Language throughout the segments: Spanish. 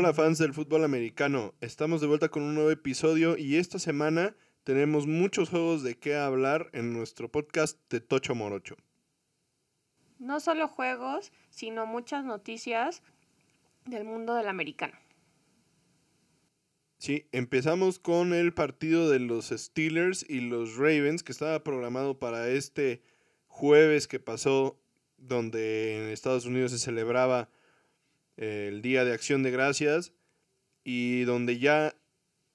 Hola fans del fútbol americano, estamos de vuelta con un nuevo episodio y esta semana tenemos muchos juegos de qué hablar en nuestro podcast de Tocho Morocho. No solo juegos, sino muchas noticias del mundo del americano. Sí, empezamos con el partido de los Steelers y los Ravens que estaba programado para este jueves que pasó donde en Estados Unidos se celebraba el Día de Acción de Gracias y donde ya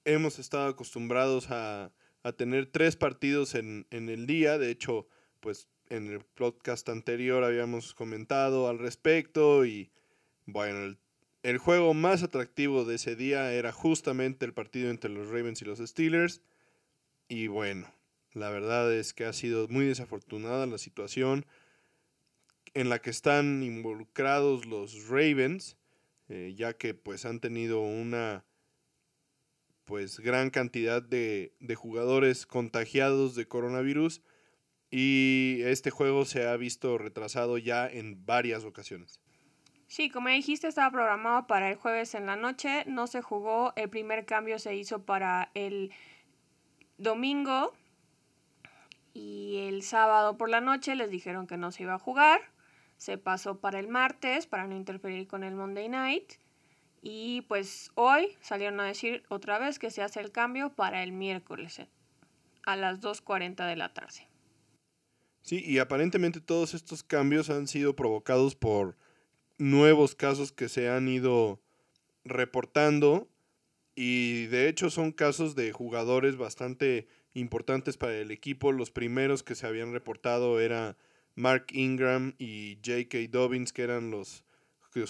hemos estado acostumbrados a, tener tres partidos en, el día. De hecho, pues en el podcast anterior habíamos comentado al respecto y bueno, el, el juego más atractivo de ese día era justamente el partido entre los Ravens y los Steelers. Y bueno, la verdad es que ha sido muy desafortunada la situación en la que están involucrados los Ravens, eh, ya que pues han tenido una pues gran cantidad de, de, jugadores contagiados de coronavirus y este juego se ha visto retrasado ya en varias ocasiones. Sí, como dijiste, estaba programado para el jueves en la noche, no se jugó, el primer cambio se hizo para el domingo y el sábado por la noche les dijeron que no se iba a jugar se pasó para el martes para no interferir con el Monday Night. Y pues hoy salieron a decir otra vez que se hace el cambio para el miércoles eh, a las 2.40 de la tarde. Sí, y aparentemente todos estos cambios han sido provocados por nuevos casos que se han ido reportando y de hecho son casos de jugadores bastante importantes para el equipo. Los primeros que se habían reportado era Mark Ingram y J.K. Dobbins, que eran los,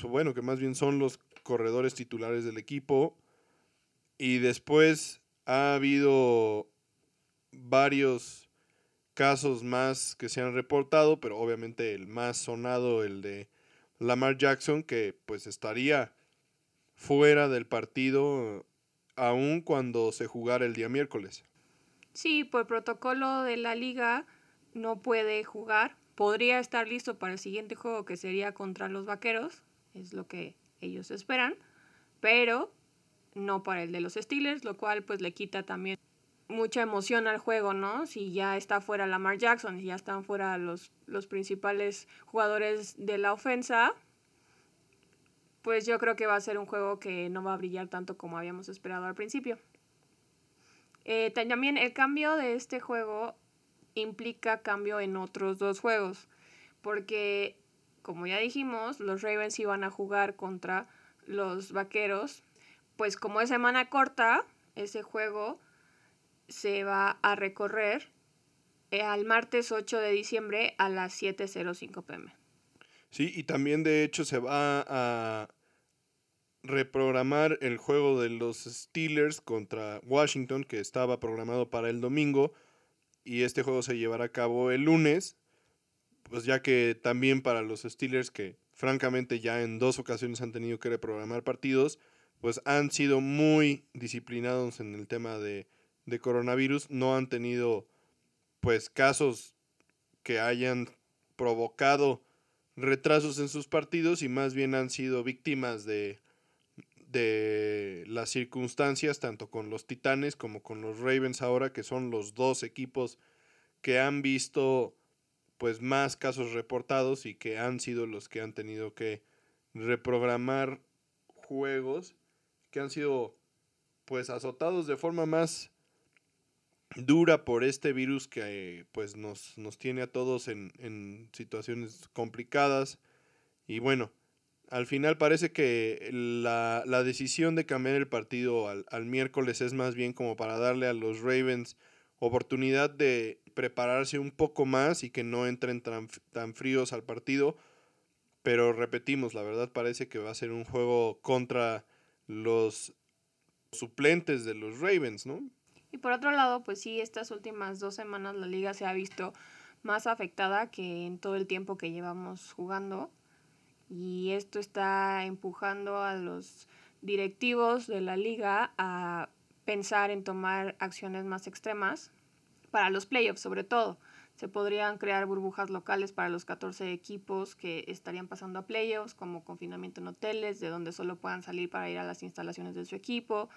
bueno, que más bien son los corredores titulares del equipo. Y después ha habido varios casos más que se han reportado, pero obviamente el más sonado, el de Lamar Jackson, que pues estaría fuera del partido aún cuando se jugara el día miércoles. Sí, por protocolo de la liga no puede jugar podría estar listo para el siguiente juego que sería contra los Vaqueros, es lo que ellos esperan, pero no para el de los Steelers, lo cual pues le quita también mucha emoción al juego, ¿no? Si ya está fuera Lamar Jackson, si ya están fuera los, los principales jugadores de la ofensa, pues yo creo que va a ser un juego que no va a brillar tanto como habíamos esperado al principio. Eh, también el cambio de este juego implica cambio en otros dos juegos, porque como ya dijimos, los Ravens iban a jugar contra los Vaqueros, pues como es semana corta, ese juego se va a recorrer eh, al martes 8 de diciembre a las 7.05 pm. Sí, y también de hecho se va a reprogramar el juego de los Steelers contra Washington, que estaba programado para el domingo, y este juego se llevará a cabo el lunes, pues ya que también para los Steelers que francamente ya en dos ocasiones han tenido que reprogramar partidos, pues han sido muy disciplinados en el tema de, de coronavirus, no han tenido pues casos que hayan provocado retrasos en sus partidos y más bien han sido víctimas de de las circunstancias, tanto con los Titanes como con los Ravens ahora, que son los dos equipos que han visto pues más casos reportados y que han sido los que han tenido que reprogramar juegos que han sido pues azotados de forma más dura por este virus que pues nos, nos tiene a todos en, en situaciones complicadas. Y bueno, al final parece que la, decisión de cambiar el partido al, miércoles es más bien como para darle a los Ravens oportunidad de prepararse un poco más y que no entren tan, tan fríos al partido. Pero repetimos, la verdad parece que va a ser un juego contra los suplentes de los Ravens, ¿no? Y por otro lado, pues sí, estas últimas dos semanas la liga se ha visto más afectada que en todo el tiempo que llevamos jugando y esto está empujando a los directivos de la liga a pensar en tomar acciones más extremas para los playoffs sobre todo. Se podrían crear burbujas locales para los 14 equipos que estarían pasando a playoffs, como confinamiento en hoteles, de donde solo puedan salir para ir a las instalaciones de su equipo.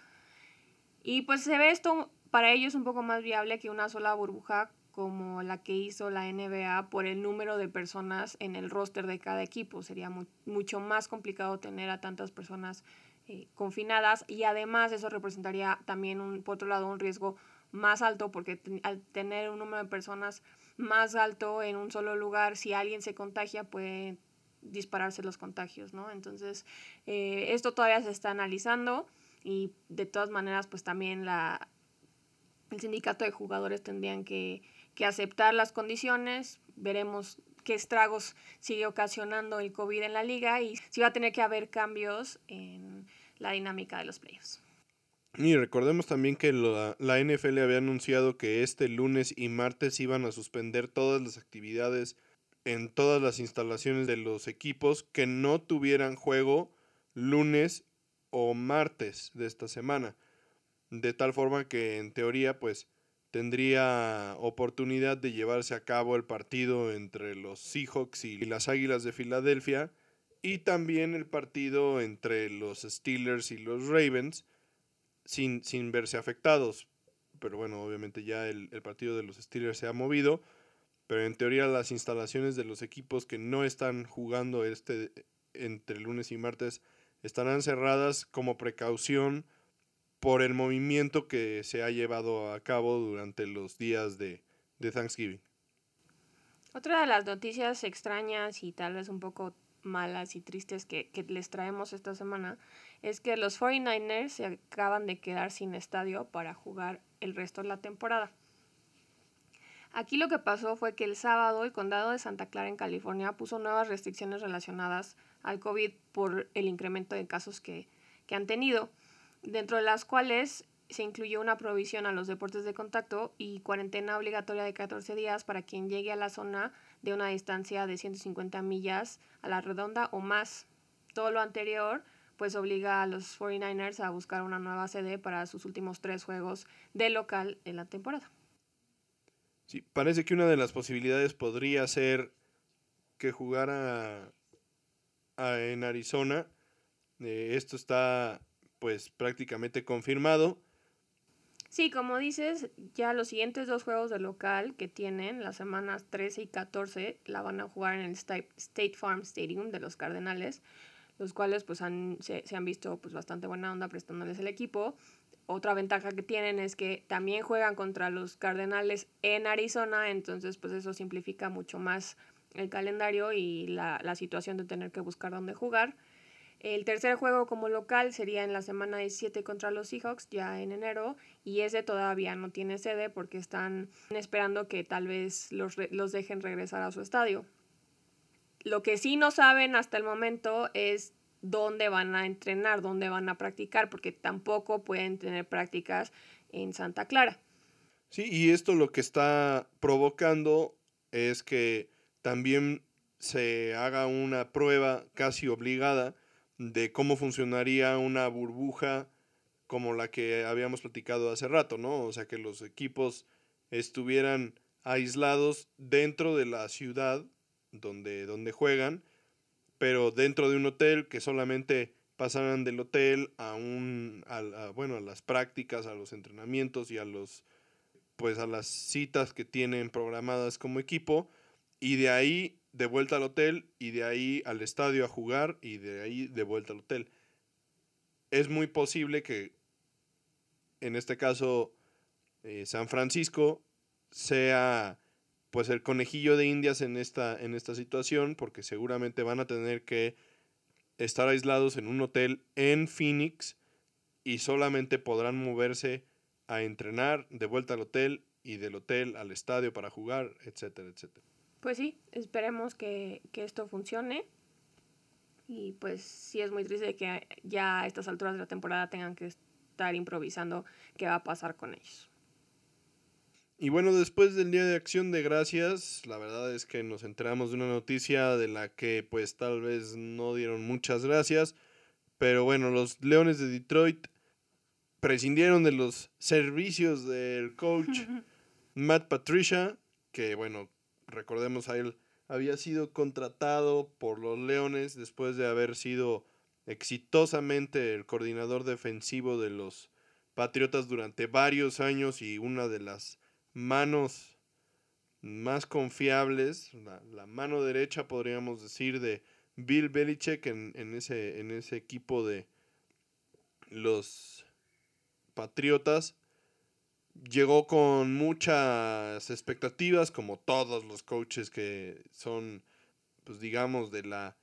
Y pues se ve esto para ellos un poco más viable que una sola burbuja como la que hizo la NBA por el número de personas en el roster de cada equipo. Sería mucho más complicado tener a tantas personas eh, confinadas y además eso representaría también, un, por otro lado, un riesgo más alto porque al tener un número de personas más alto en un solo lugar, si alguien se contagia puede dispararse los contagios, ¿no? Entonces, eh, esto todavía se está analizando y de todas maneras, pues también la, el sindicato de jugadores tendrían que que aceptar las condiciones, veremos qué estragos sigue ocasionando el COVID en la liga y si va a tener que haber cambios en la dinámica de los playoffs. Y recordemos también que la, la, NFL había anunciado que este lunes y martes iban a suspender todas las actividades en todas las instalaciones de los equipos que no tuvieran juego lunes o martes de esta semana. De tal forma que en teoría pues tendría oportunidad de llevarse a cabo el partido entre los Seahawks y las Águilas de Filadelfia y también el partido entre los Steelers y los Ravens sin, sin verse afectados. Pero bueno, obviamente ya el, el partido de los Steelers se ha movido, pero en teoría las instalaciones de los equipos que no están jugando este entre lunes y martes estarán cerradas como precaución por el movimiento que se ha llevado a cabo durante los días de, Thanksgiving. Otra de las noticias extrañas y tal vez un poco malas y tristes que, que, les traemos esta semana es que los 49ers se acaban de quedar sin estadio para jugar el resto de la temporada. Aquí lo que pasó fue que el sábado el condado de Santa Clara en California puso nuevas restricciones relacionadas al COVID por el incremento de casos que, que han tenido dentro de las cuales se incluyó una provisión a los deportes de contacto y cuarentena obligatoria de 14 días para quien llegue a la zona de una distancia de 150 millas a la redonda o más. Todo lo anterior pues obliga a los 49ers a buscar una nueva sede para sus últimos tres juegos de local en la temporada. Sí, parece que una de las posibilidades podría ser que jugara en Arizona. Eh, esto está pues prácticamente confirmado. Sí, como dices, ya los siguientes dos juegos de local que tienen, las semanas 13 y 14, la van a jugar en el State Farm Stadium de los Cardenales, los cuales pues han, se, han visto pues bastante buena onda prestándoles el equipo. Otra ventaja que tienen es que también juegan contra los Cardenales en Arizona, entonces pues eso simplifica mucho más el calendario y la, la situación de tener que buscar dónde jugar. El tercer juego como local sería en la semana 17 contra los Seahawks, ya en enero, y ese todavía no tiene sede porque están esperando que tal vez los, los dejen regresar a su estadio. Lo que sí no saben hasta el momento es dónde van a entrenar, dónde van a practicar, porque tampoco pueden tener prácticas en Santa Clara. Sí, y esto lo que está provocando es que también se haga una prueba casi obligada de cómo funcionaría una burbuja como la que habíamos platicado hace rato, ¿no? O sea, que los equipos estuvieran aislados dentro de la ciudad donde, donde juegan, pero dentro de un hotel que solamente pasaran del hotel a un bueno, a las prácticas, a los entrenamientos y a los pues a las citas que tienen programadas como equipo y de ahí de vuelta al hotel y de ahí al estadio a jugar y de ahí de vuelta al hotel. Es muy posible que en este caso eh, San Francisco sea pues el conejillo de indias en esta, en esta situación porque seguramente van a tener que estar aislados en un hotel en Phoenix y solamente podrán moverse a entrenar de vuelta al hotel y del hotel al estadio para jugar, etcétera, etcétera. Pues sí, esperemos que, esto funcione. Y pues sí es muy triste que ya a estas alturas de la temporada tengan que estar improvisando qué va a pasar con ellos. Y bueno, después del Día de Acción de Gracias, la verdad es que nos enteramos de una noticia de la que pues tal vez no dieron muchas gracias. Pero bueno, los Leones de Detroit prescindieron de los servicios del coach Matt Patricia que bueno, recordemos a él, había sido contratado por los Leones después de haber sido exitosamente el coordinador defensivo de los Patriotas durante varios años y una de las manos más confiables, la, mano derecha podríamos decir de Bill Belichick en, ese, en ese equipo de los Patriotas. Llegó con muchas expectativas, como todos los coaches que son, pues digamos, de la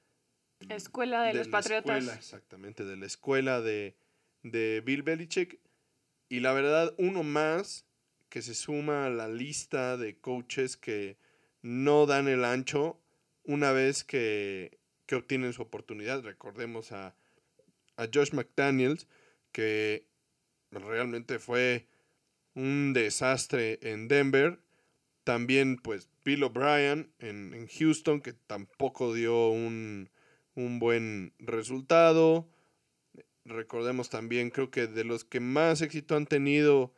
escuela de, los Patriotas. exactamente, de la escuela de, de Bill Belichick. Y la verdad, uno más que se suma a la lista de coaches que no dan el ancho una vez que, que obtienen su oportunidad. Recordemos a, a Josh McDaniels, que realmente fue un desastre en Denver. También, pues, Bill O'Brien en, en, Houston, que tampoco dio un, un buen resultado. Recordemos también, creo que de los que más éxito han tenido,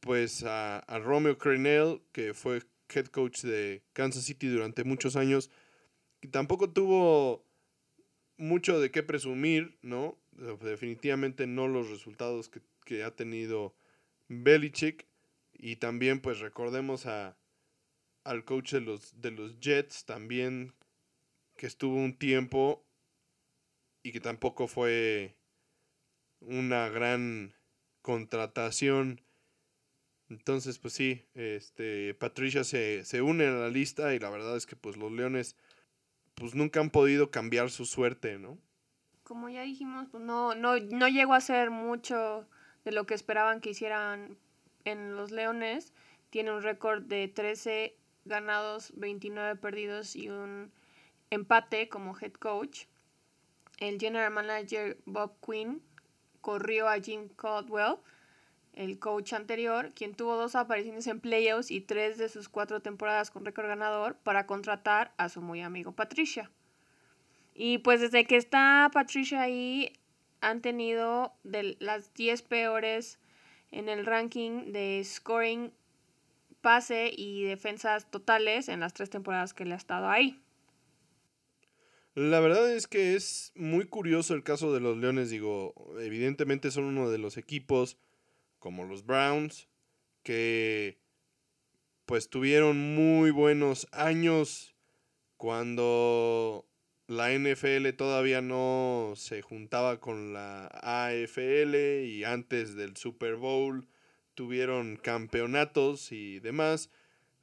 pues a, a Romeo Crennel, que fue head coach de Kansas City durante muchos años, y tampoco tuvo mucho de qué presumir, ¿no? Definitivamente no los resultados que, que ha tenido Belichick. Y también, pues recordemos a, al coach de los, de los Jets también, que estuvo un tiempo y que tampoco fue una gran contratación. Entonces, pues sí, este, Patricia se, se une a la lista y la verdad es que pues los Leones pues nunca han podido cambiar su suerte, ¿no? Como ya dijimos, pues no, no, no llegó a ser mucho de lo que esperaban que hicieran en los Leones. Tiene un récord de 13 ganados, 29 perdidos y un empate como head coach. El general manager Bob Quinn corrió a Jim Caldwell, el coach anterior, quien tuvo dos apariciones en playoffs y tres de sus cuatro temporadas con récord ganador para contratar a su muy amigo Patricia. Y pues desde que está Patricia ahí, han tenido de las 10 peores en el ranking de scoring, pase y defensas totales en las tres temporadas que le ha estado ahí. La verdad es que es muy curioso el caso de los Leones. Digo, evidentemente son uno de los equipos como los Browns que pues tuvieron muy buenos años cuando la NFL todavía no se juntaba con la AFL y antes del Super Bowl tuvieron campeonatos y demás.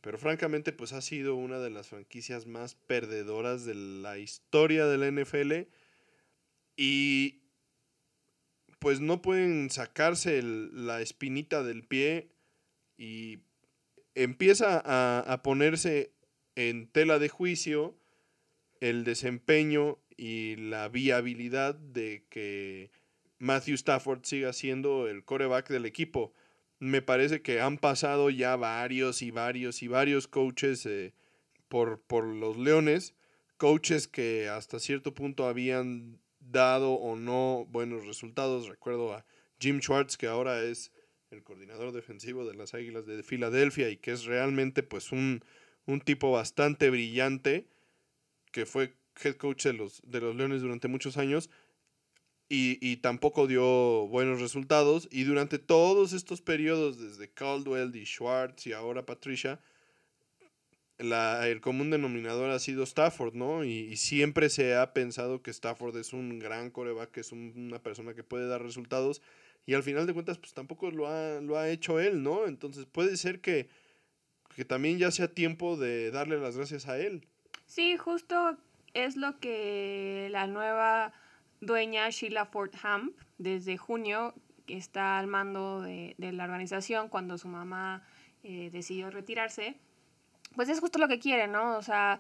Pero francamente, pues ha sido una de las franquicias más perdedoras de la historia de la NFL. Y pues no pueden sacarse la espinita del pie y empieza a, a ponerse en tela de juicio el desempeño y la viabilidad de que Matthew Stafford siga siendo el coreback del equipo me parece que han pasado ya varios y varios y varios coaches eh, por, por los Leones, coaches que hasta cierto punto habían dado o no buenos resultados. Recuerdo a Jim Schwartz, que ahora es el coordinador defensivo de las Águilas de Filadelfia y que es realmente pues un, un tipo bastante brillante, que fue head coach de los, de los Leones durante muchos años y, tampoco dio buenos resultados. Y durante todos estos periodos, desde Caldwell y Schwartz y ahora Patricia, la, el común denominador ha sido Stafford, ¿no? Y, siempre se ha pensado que Stafford es un gran coreback, que es una persona que puede dar resultados. Y al final de cuentas, pues tampoco lo ha, lo ha hecho él, ¿no? Entonces puede ser que, que también ya sea tiempo de darle las gracias a él. Sí, justo es lo que la nueva dueña Sheila Fordham desde junio está al mando de, la organización cuando su mamá eh, decidió retirarse, pues es justo lo que quiere, ¿no? O sea,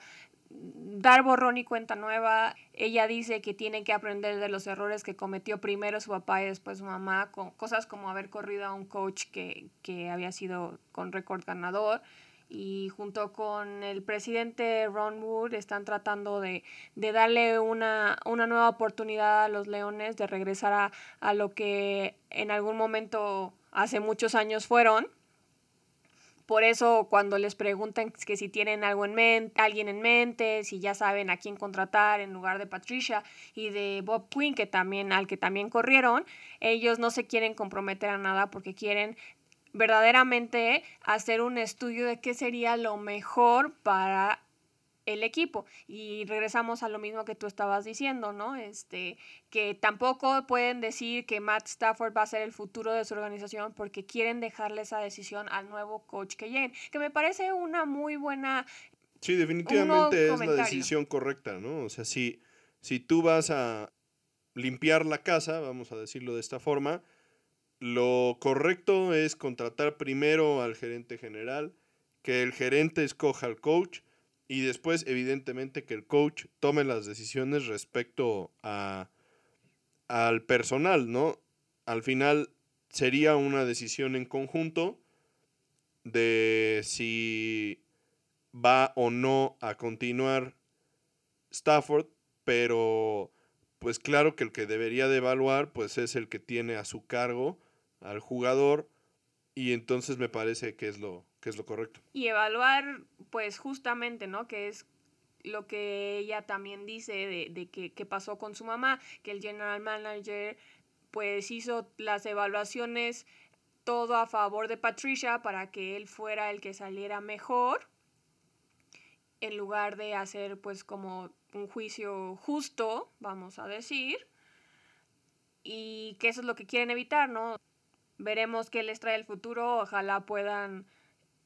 dar borrón y cuenta nueva. Ella dice que tiene que aprender de los errores que cometió primero su papá y después su mamá, con cosas como haber corrido a un coach que, que había sido con récord ganador y junto con el presidente Ron Wood están tratando de, darle una, nueva oportunidad a los Leones de regresar a, a, lo que en algún momento hace muchos años fueron. Por eso cuando les preguntan que si tienen algo en mente, alguien en mente, si ya saben a quién contratar en lugar de Patricia y de Bob Quinn, que también, al que también corrieron, ellos no se quieren comprometer a nada porque quieren verdaderamente hacer un estudio de qué sería lo mejor para el equipo. Y regresamos a lo mismo que tú estabas diciendo, ¿no? Este, que tampoco pueden decir que Matt Stafford va a ser el futuro de su organización porque quieren dejarle esa decisión al nuevo coach que lleguen, que me parece una muy buena... Sí, definitivamente es la decisión correcta, ¿no? O sea, si, si tú vas a limpiar la casa, vamos a decirlo de esta forma, lo correcto es contratar primero al gerente general, que el gerente escoja al coach, y después, evidentemente, que el coach tome las decisiones respecto a, al personal, ¿no? Al final sería una decisión en conjunto de si va o no a continuar Stafford, pero pues claro que el que debería de evaluar pues es el que tiene a su cargo al jugador y entonces me parece que es lo, que es lo correcto. Y evaluar, pues justamente, ¿no? Que es lo que ella también dice de, de que, que, pasó con su mamá, que el general manager pues hizo las evaluaciones todo a favor de Patricia para que él fuera el que saliera mejor, en lugar de hacer pues como un juicio justo, vamos a decir, y que eso es lo que quieren evitar, ¿no? Veremos qué les trae el futuro, ojalá puedan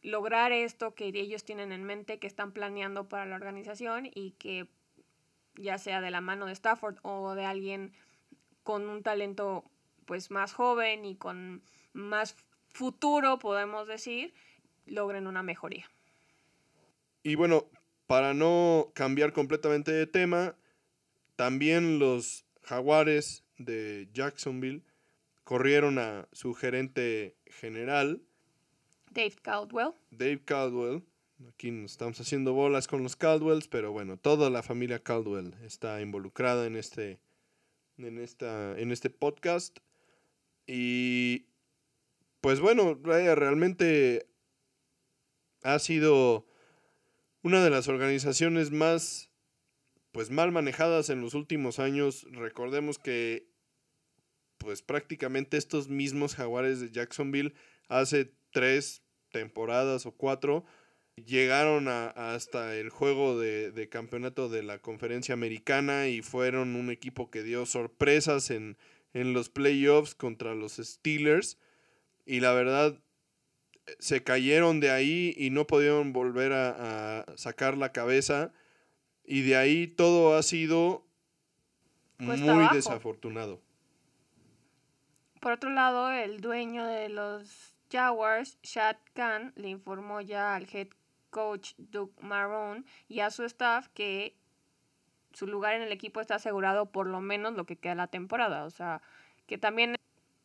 lograr esto que ellos tienen en mente, que están planeando para la organización y que ya sea de la mano de Stafford o de alguien con un talento pues más joven y con más futuro, podemos decir, logren una mejoría. Y bueno, para no cambiar completamente de tema, también los jaguares de Jacksonville corrieron a su gerente general, Dave Caldwell. Dave Caldwell. Aquí nos estamos haciendo bolas con los Caldwells, pero bueno, toda la familia Caldwell está involucrada en este, en esta, en este podcast. Y pues bueno, realmente ha sido una de las organizaciones más pues mal manejadas en los últimos años. Recordemos que pues prácticamente estos mismos jaguares de Jacksonville hace tres, temporadas o cuatro, llegaron a, hasta el juego de, campeonato de la conferencia americana y fueron un equipo que dio sorpresas en, en los playoffs contra los Steelers. Y la verdad, se cayeron de ahí y no pudieron volver a, a sacar la cabeza. Y de ahí todo ha sido muy desafortunado. Por otro lado, el dueño de los Jaguars, Shad Khan le informó ya al head coach Doug Marrone y a su staff que su lugar en el equipo está asegurado por lo menos lo que queda la temporada. O sea, que también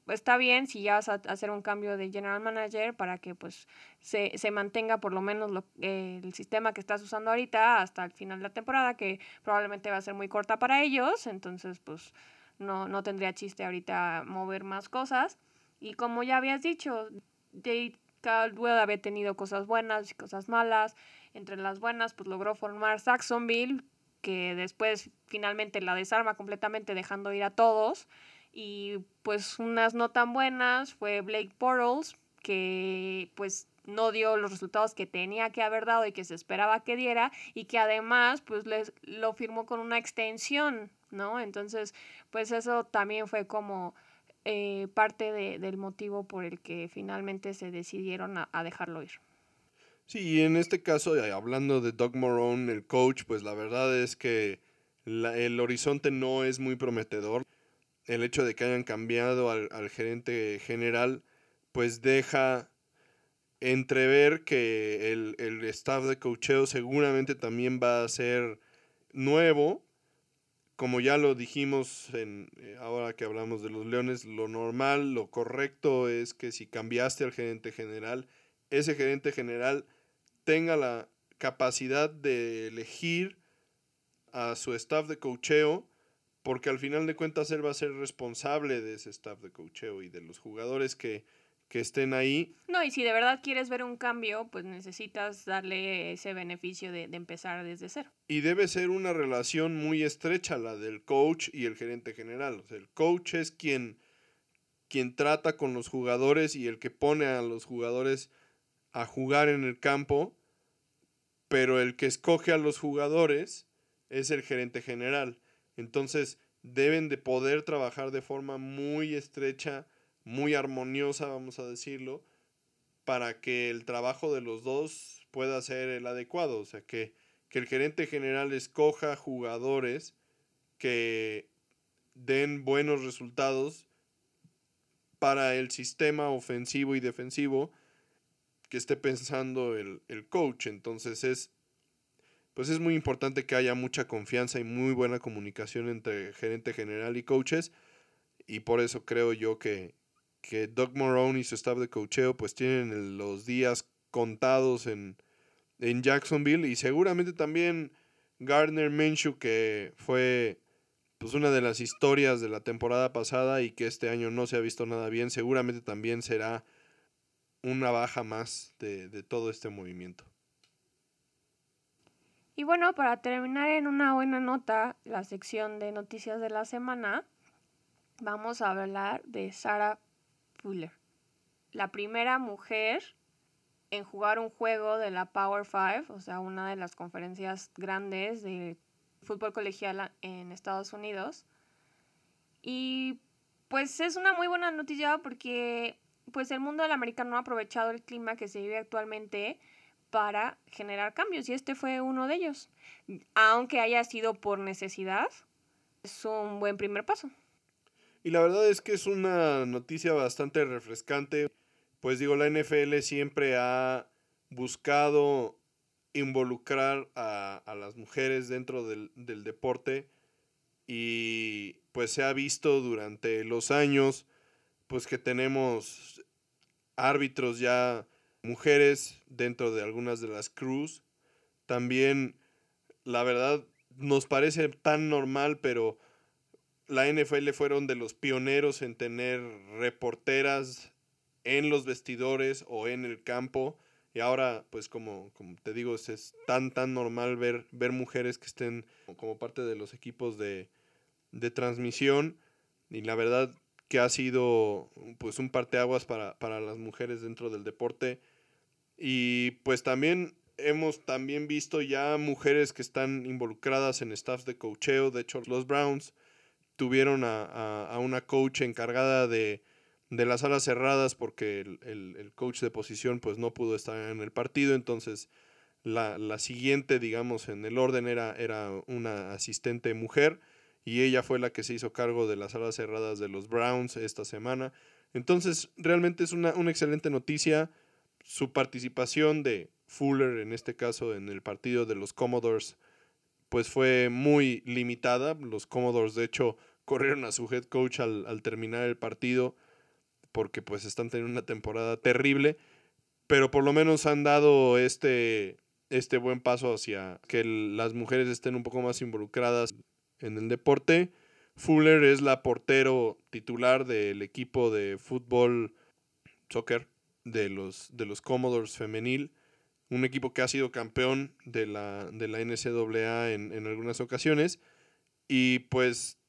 está bien si ya vas a hacer un cambio de general manager para que pues se, se mantenga por lo menos lo, el sistema que estás usando ahorita hasta el final de la temporada, que probablemente va a ser muy corta para ellos. Entonces, pues no, no tendría chiste ahorita mover más cosas. Y como ya habías dicho, Dave Caldwell había tenido cosas buenas y cosas malas. Entre las buenas, pues logró formar Saxonville, que después finalmente la desarma completamente dejando ir a todos. Y pues unas no tan buenas fue Blake Bortles, que pues no dio los resultados que tenía que haber dado y que se esperaba que diera y que además pues les, lo firmó con una extensión, ¿no? Entonces pues eso también fue como eh, parte de, del motivo por el que finalmente se decidieron a, dejarlo ir. Sí, y en este caso, hablando de Doug Morone, el coach, pues la verdad es que el horizonte no es muy prometedor. El hecho de que hayan cambiado al, al gerente general, pues deja entrever que el, el staff de coacheo seguramente también va a ser nuevo como ya lo dijimos en, eh, ahora que hablamos de los Leones, lo normal, lo correcto es que si cambiaste al gerente general, ese gerente general tenga la capacidad de elegir a su staff de cocheo, porque al final de cuentas él va a ser responsable de ese staff de cocheo y de los jugadores que, que estén ahí. No, y si de verdad quieres ver un cambio, pues necesitas darle ese beneficio de, de, empezar desde cero. Y debe ser una relación muy estrecha la del coach y el gerente general. O sea, el coach es quien, quien trata con los jugadores y el que pone a los jugadores a jugar en el campo, pero el que escoge a los jugadores es el gerente general. Entonces deben de poder trabajar de forma muy estrecha muy armoniosa, vamos a decirlo, para que el trabajo de los dos pueda ser el adecuado. O sea, que, que el gerente general escoja jugadores que den buenos resultados para el sistema ofensivo y defensivo que esté pensando el, el, coach. Entonces es, pues es muy importante que haya mucha confianza y muy buena comunicación entre gerente general y coaches. Y por eso creo yo que, que Doug Morone y su staff de cocheo pues tienen los días contados en, en Jacksonville y seguramente también Gardner Minshew que fue pues una de las historias de la temporada pasada y que este año no se ha visto nada bien, seguramente también será una baja más de, de todo este movimiento. Y bueno, para terminar en una buena nota, la sección de noticias de la semana, vamos a hablar de Sarah Fuller, la primera mujer en jugar un juego de la Power Five, o sea, una de las conferencias grandes de fútbol colegial en Estados Unidos. Y pues es una muy buena noticia porque pues el mundo del americano ha aprovechado el clima que se vive actualmente para generar cambios y este fue uno de ellos. Aunque haya sido por necesidad, es un buen primer paso. Y la verdad es que es una noticia bastante refrescante. Pues digo, la NFL siempre ha buscado involucrar a, las mujeres dentro del, del, deporte y pues se ha visto durante los años pues que tenemos árbitros ya mujeres dentro de algunas de las crews. También la verdad nos parece tan normal, pero la NFL fueron de los pioneros en tener reporteras en los vestidores o en el campo. Y ahora, pues como, como te digo, es, tan, tan normal ver, ver mujeres que estén como parte de los equipos de, de transmisión. Y la verdad que ha sido pues un parteaguas para, para las mujeres dentro del deporte. Y pues también hemos también visto ya mujeres que están involucradas en staffs de cocheo. De hecho, los Browns tuvieron a, una coach encargada de, las alas cerradas porque el, coach de posición pues no pudo estar en el partido, entonces la, siguiente, digamos, en el orden era, era una asistente mujer y ella fue la que se hizo cargo de las alas cerradas de los Browns esta semana. Entonces, realmente es una, una excelente noticia su participación de Fuller, en este caso en el partido de los Commodores, pues fue muy limitada. Los Commodores, de hecho, corrieron a su head coach al, terminar el partido porque pues están teniendo una temporada terrible, pero por lo menos han dado este, este buen paso hacia que las mujeres estén un poco más involucradas en el deporte. Fuller es la portero titular del equipo de fútbol soccer de los, de los Commodores femenil, un equipo que ha sido campeón de la, de la NCAA en, en algunas ocasiones. Y pues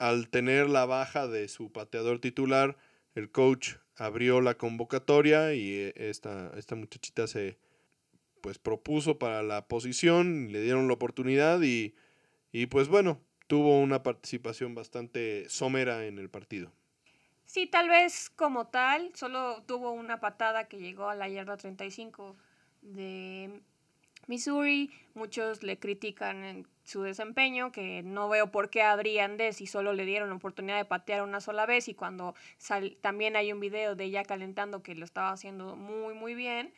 al tener la baja de su pateador titular, el coach abrió la convocatoria y eh, esta, esta muchachita se pues propuso para la posición, le dieron la oportunidad y, y pues bueno, tuvo una participación bastante somera en el partido. Sí, tal vez como tal, solo tuvo una patada que llegó a la yarda 35 de Missouri. Muchos le critican su desempeño, que no veo por qué habrían de si solo le dieron oportunidad de patear una sola vez y cuando también hay un video de ella calentando que lo estaba haciendo muy muy bien.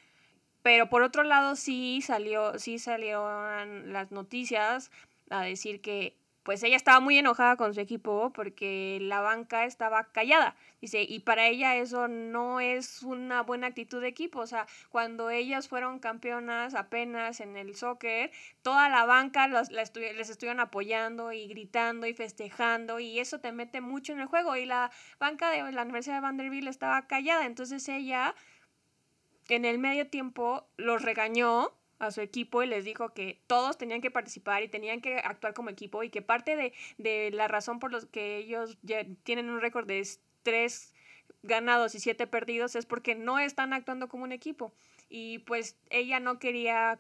Pero por otro lado sí salió sí salieron las noticias a decir que pues ella estaba muy enojada con su equipo porque la banca estaba callada. Dice, y para ella eso no es una buena actitud de equipo. O sea, cuando ellas fueron campeonas apenas en el soccer, toda la banca les estuvieron apoyando y gritando y festejando y eso te mete mucho en el juego. Y la banca de la Universidad de Vanderbilt estaba callada. Entonces ella en el medio tiempo los regañó a su equipo y les dijo que todos tenían que participar y tenían que actuar como equipo y que parte de, de la razón por los que ellos tienen un récord de tres ganados y siete perdidos es porque no están actuando como un equipo. Y pues ella no quería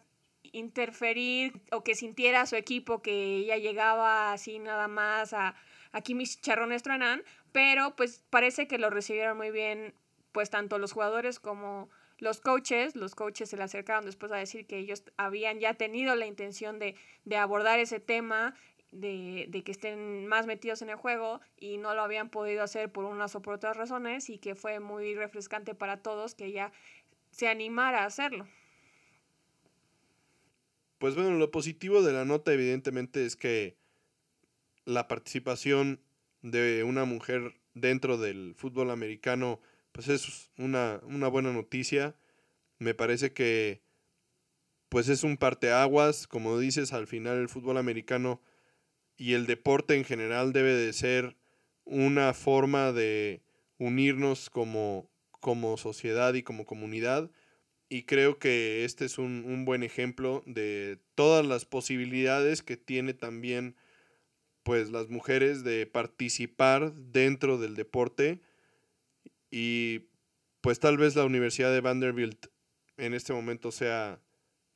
interferir o que sintiera a su equipo que ella llegaba así nada más a aquí mis charrones truenan, pero pues parece que lo recibieron muy bien pues tanto los jugadores como los coaches, los coaches se le acercaron después a decir que ellos habían ya tenido la intención de, abordar ese tema, de, que estén más metidos en el juego y no lo habían podido hacer por unas o por otras razones y que fue muy refrescante para todos que ella se animara a hacerlo. Pues bueno, lo positivo de la nota evidentemente es que la participación de una mujer dentro del fútbol americano pues es una, una buena noticia. Me parece que pues es un parteaguas, como dices, al final el fútbol americano y el deporte en general debe de ser una forma de unirnos como, como sociedad y como comunidad. Y creo que este es un, un, buen ejemplo de todas las posibilidades que tiene también pues las mujeres de participar dentro del deporte y pues tal vez la Universidad de Vanderbilt en este momento sea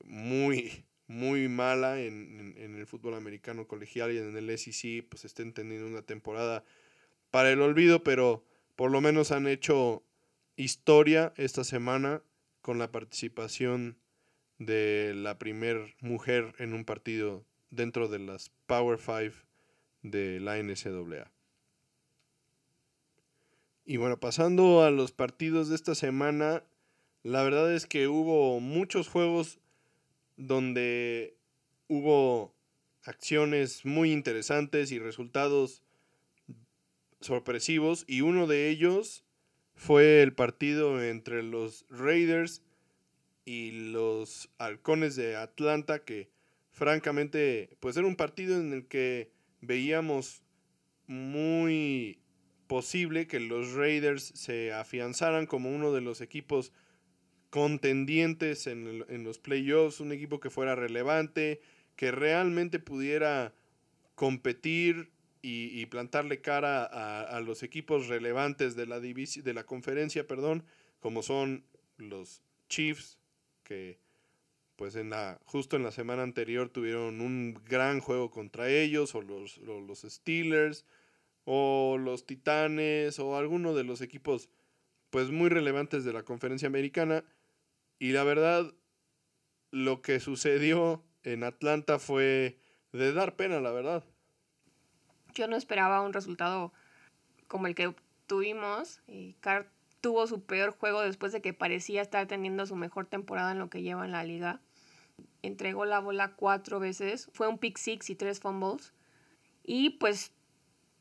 muy, muy mala en, el fútbol americano colegial y en el SEC, pues estén teniendo una temporada para el olvido, pero por lo menos han hecho historia esta semana con la participación de la primer mujer en un partido dentro de las Power Five de la NCAA. Y bueno, pasando a los partidos de esta semana, la verdad es que hubo muchos juegos donde hubo acciones muy interesantes y resultados sorpresivos y uno de ellos fue el partido entre los Raiders y los Halcones de Atlanta que francamente pues era un partido en el que veíamos muy posible que los Raiders se afianzaran como uno de los equipos contendientes en, los playoffs, un equipo que fuera relevante, que realmente pudiera competir y, plantarle cara a, los equipos relevantes de la, de la conferencia, perdón, como son los Chiefs, que pues en la, justo en la semana anterior tuvieron un gran juego contra ellos, o los, los Steelers, o los Titanes o alguno de los equipos pues muy relevantes de la conferencia americana y la verdad lo que sucedió en Atlanta fue de dar pena, la verdad. Yo no esperaba un resultado como el que tuvimos. Y Carr tuvo su peor juego después de que parecía estar teniendo su mejor temporada en lo que lleva en la liga. Entregó la bola cuatro veces, fue un pick six y tres fumbles. Y pues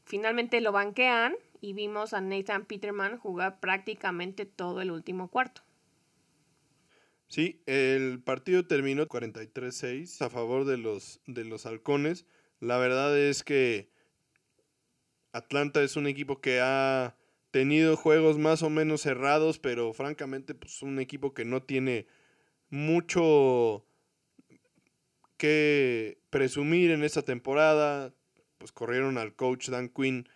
Finalmente lo banquean y vimos a Nathan Peterman jugar prácticamente todo el último cuarto. Sí, el partido terminó 43-6 a favor de los, de los halcones. La verdad es que Atlanta es un equipo que ha tenido juegos más o menos cerrados, pero francamente pues un equipo que no tiene mucho que presumir en esta temporada pues corrieron al coach Dan Quinn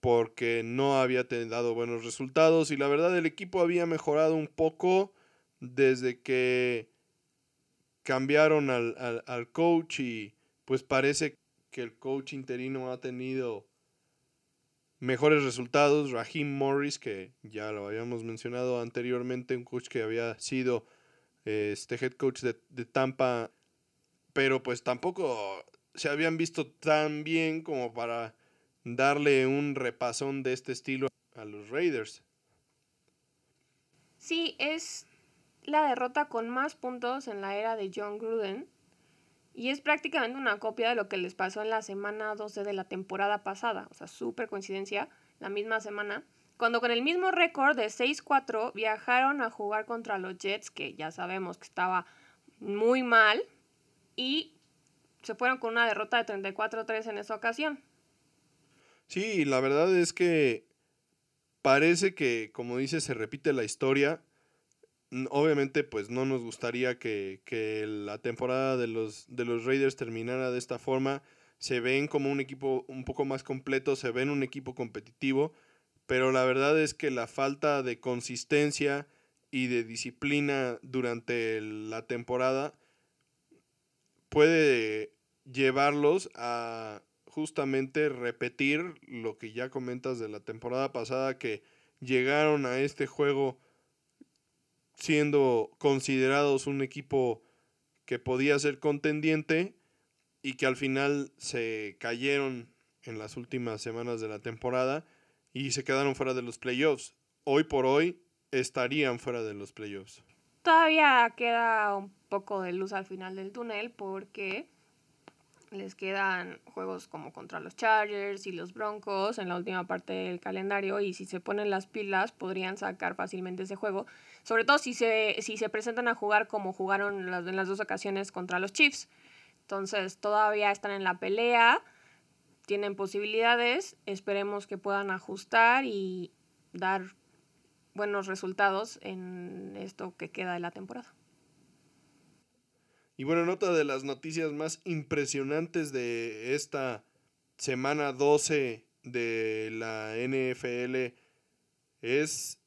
porque no había dado buenos resultados y la verdad el equipo había mejorado un poco desde que cambiaron al, al coach y pues parece que el coach interino ha tenido mejores resultados. Raheem Morris, que ya lo habíamos mencionado anteriormente, un coach que había sido este head coach de, de, Tampa, pero pues tampoco se habían visto tan bien como para darle un repasón de este estilo a los Raiders. Sí, es la derrota con más puntos en la era de John Gruden. Y es prácticamente una copia de lo que les pasó en la semana 12 de la temporada pasada. O sea, súper coincidencia, la misma semana. Cuando con el mismo récord de 6-4 viajaron a jugar contra los Jets, que ya sabemos que estaba muy mal, y se fueron con una derrota de 34-3 en esa ocasión. Sí, la verdad es que parece que, como dice, se repite la historia. Obviamente, pues no nos gustaría que, que la temporada de los, de los Raiders terminara de esta forma. Se ven como un equipo un poco más completo, se ven un equipo competitivo, pero la verdad es que la falta de consistencia y de disciplina durante la temporada puede llevarlos a justamente repetir lo que ya comentas de la temporada pasada, que llegaron a este juego siendo considerados un equipo que podía ser contendiente y que al final se cayeron en las últimas semanas de la temporada y se quedaron fuera de los playoffs. Hoy por hoy estarían fuera de los playoffs. Todavía queda un poco de luz al final del túnel porque les quedan juegos como contra los Chargers y los Broncos en la última parte del calendario y si se ponen las pilas podrían sacar fácilmente ese juego, sobre todo si se, si se presentan a jugar como jugaron en las dos ocasiones contra los Chiefs. Entonces todavía están en la pelea tienen posibilidades, esperemos que puedan ajustar y dar buenos resultados en esto que queda de la temporada. Y bueno, nota de las noticias más impresionantes de esta semana 12 de la NFL es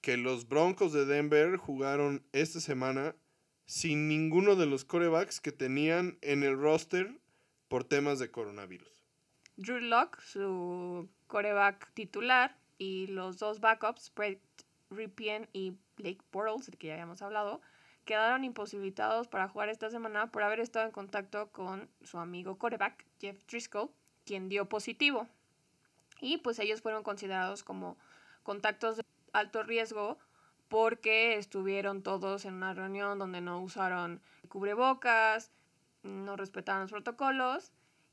que los Broncos de Denver jugaron esta semana sin ninguno de los corebacks que tenían en el roster por temas de coronavirus. Drew Locke, su coreback titular, y los dos backups, Brett Ripien y Blake Bortles, de que ya habíamos hablado, quedaron imposibilitados para jugar esta semana por haber estado en contacto con su amigo coreback, Jeff Driscoll, quien dio positivo. Y pues ellos fueron considerados como contactos de alto riesgo porque estuvieron todos en una reunión donde no usaron cubrebocas, no respetaron los protocolos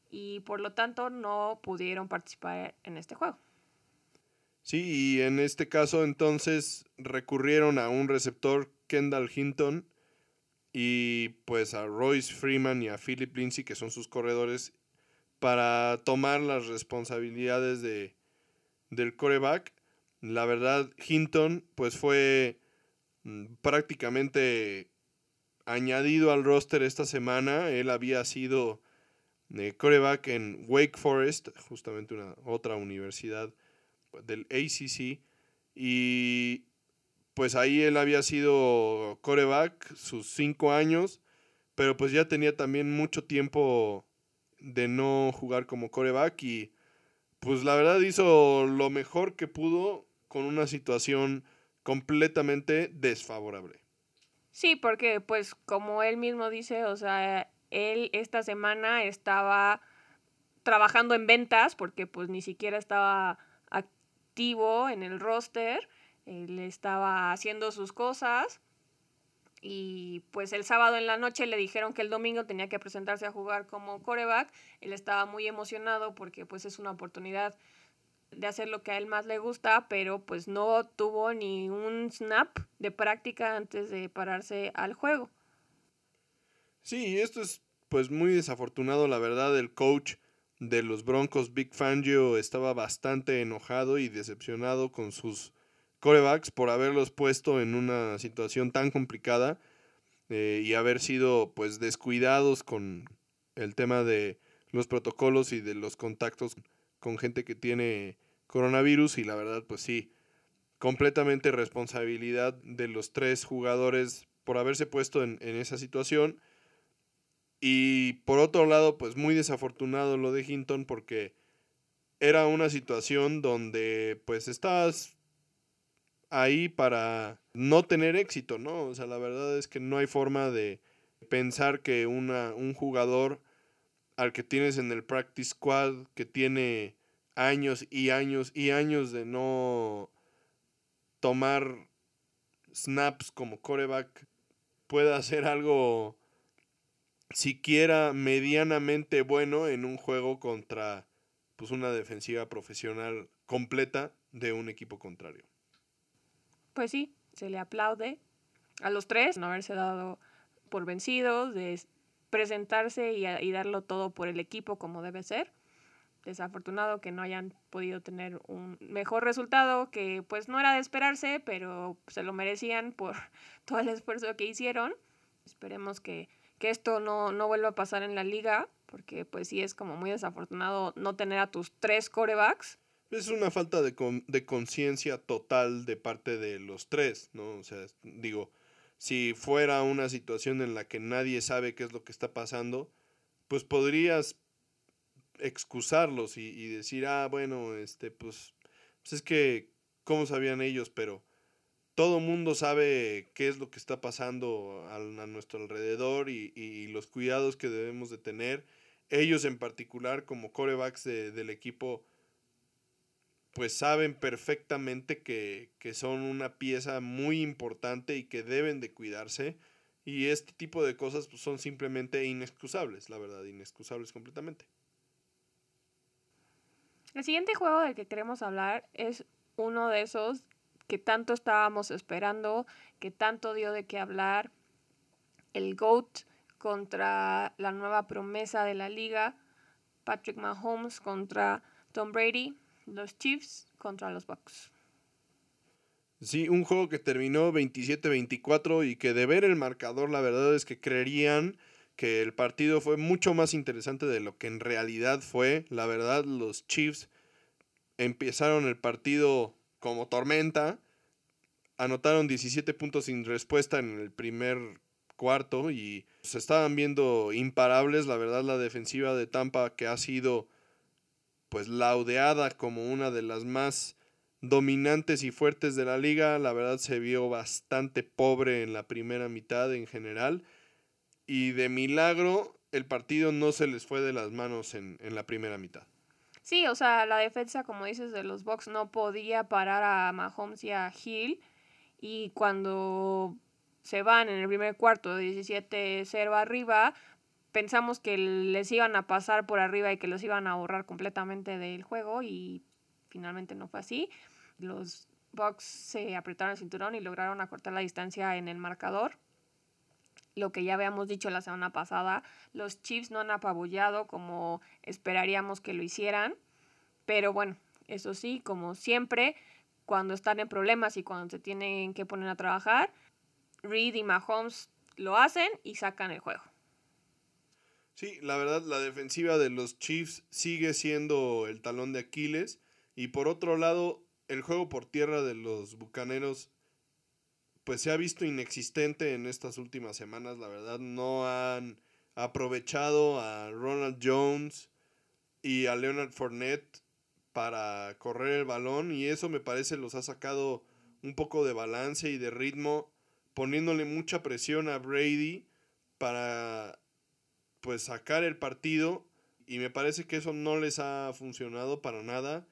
y por lo tanto no pudieron participar en este juego. Sí, y en este caso entonces recurrieron a un receptor Kendall Hinton y pues a Royce Freeman y a Philip Lindsay, que son sus corredores, para tomar las responsabilidades de, del coreback. La verdad, Hinton pues fue mm, prácticamente añadido al roster esta semana. Él había sido de coreback en Wake Forest, justamente una otra universidad del ACC. Y pues ahí él había sido coreback sus cinco años, pero pues ya tenía también mucho tiempo de no jugar como coreback y pues la verdad hizo lo mejor que pudo con una situación completamente desfavorable. Sí, porque pues como él mismo dice, o sea, él esta semana estaba trabajando en ventas porque pues ni siquiera estaba activo en el roster, él estaba haciendo sus cosas y pues el sábado en la noche le dijeron que el domingo tenía que presentarse a jugar como coreback, él estaba muy emocionado porque pues es una oportunidad de hacer lo que a él más le gusta, pero pues no tuvo ni un snap de práctica antes de pararse al juego. Sí, esto es pues muy desafortunado, la verdad, el coach de los Broncos, Big Fangio, estaba bastante enojado y decepcionado con sus corebacks por haberlos puesto en una situación tan complicada eh, y haber sido pues descuidados con el tema de los protocolos y de los contactos con gente que tiene coronavirus y la verdad pues sí, completamente responsabilidad de los tres jugadores por haberse puesto en, en esa situación. Y por otro lado, pues muy desafortunado lo de Hinton porque era una situación donde pues estás ahí para no tener éxito, ¿no? O sea, la verdad es que no hay forma de pensar que una, un jugador al que tienes en el practice squad, que tiene años y años y años de no tomar snaps como coreback, pueda hacer algo siquiera medianamente bueno en un juego contra pues una defensiva profesional completa de un equipo contrario. Pues sí, se le aplaude a los tres no haberse dado por vencidos, de presentarse y, y darlo todo por el equipo como debe ser. Desafortunado que no hayan podido tener un mejor resultado que pues no era de esperarse, pero se lo merecían por todo el esfuerzo que hicieron. Esperemos que, que esto no, no vuelva a pasar en la liga, porque pues sí es como muy desafortunado no tener a tus tres corebacks. Es una falta de, con, de conciencia total de parte de los tres, ¿no? O sea, digo, si fuera una situación en la que nadie sabe qué es lo que está pasando, pues podrías excusarlos y, y decir, ah, bueno, este, pues, pues es que, ¿cómo sabían ellos? Pero todo mundo sabe qué es lo que está pasando a, a nuestro alrededor y, y, los cuidados que debemos de tener. Ellos en particular, como corebacks de, del equipo, pues saben perfectamente que, que, son una pieza muy importante y que deben de cuidarse. Y este tipo de cosas pues, son simplemente inexcusables, la verdad, inexcusables completamente. El siguiente juego del que queremos hablar es uno de esos que tanto estábamos esperando, que tanto dio de qué hablar. El GOAT contra la nueva promesa de la liga, Patrick Mahomes contra Tom Brady, los Chiefs contra los Bucks. Sí, un juego que terminó 27-24 y que de ver el marcador la verdad es que creerían que el partido fue mucho más interesante de lo que en realidad fue. La verdad, los Chiefs empezaron el partido como tormenta, anotaron 17 puntos sin respuesta en el primer cuarto y se estaban viendo imparables. La verdad, la defensiva de Tampa que ha sido pues laudeada como una de las más dominantes y fuertes de la liga, la verdad se vio bastante pobre en la primera mitad en general y de milagro el partido no se les fue de las manos en, en la primera mitad. Sí, o sea, la defensa, como dices, de los Bucks no podía parar a Mahomes y a Hill. Y cuando se van en el primer cuarto 17-0 arriba, pensamos que les iban a pasar por arriba y que los iban a borrar completamente del juego y finalmente no fue así. Los Bucks se apretaron el cinturón y lograron acortar la distancia en el marcador lo que ya habíamos dicho la semana pasada, los Chiefs no han apabullado como esperaríamos que lo hicieran, pero bueno, eso sí, como siempre, cuando están en problemas y cuando se tienen que poner a trabajar, Reed y Mahomes lo hacen y sacan el juego. Sí, la verdad, la defensiva de los Chiefs sigue siendo el talón de Aquiles. Y por otro lado, el juego por tierra de los Bucaneros pues se ha visto inexistente en estas últimas semanas, la verdad. No han aprovechado a Ronald Jones y a Leonard Fournette para correr el balón y eso me parece los ha sacado un poco de balance y de ritmo, poniéndole mucha presión a Brady para pues sacar el partido y me parece que eso no les ha funcionado para nada.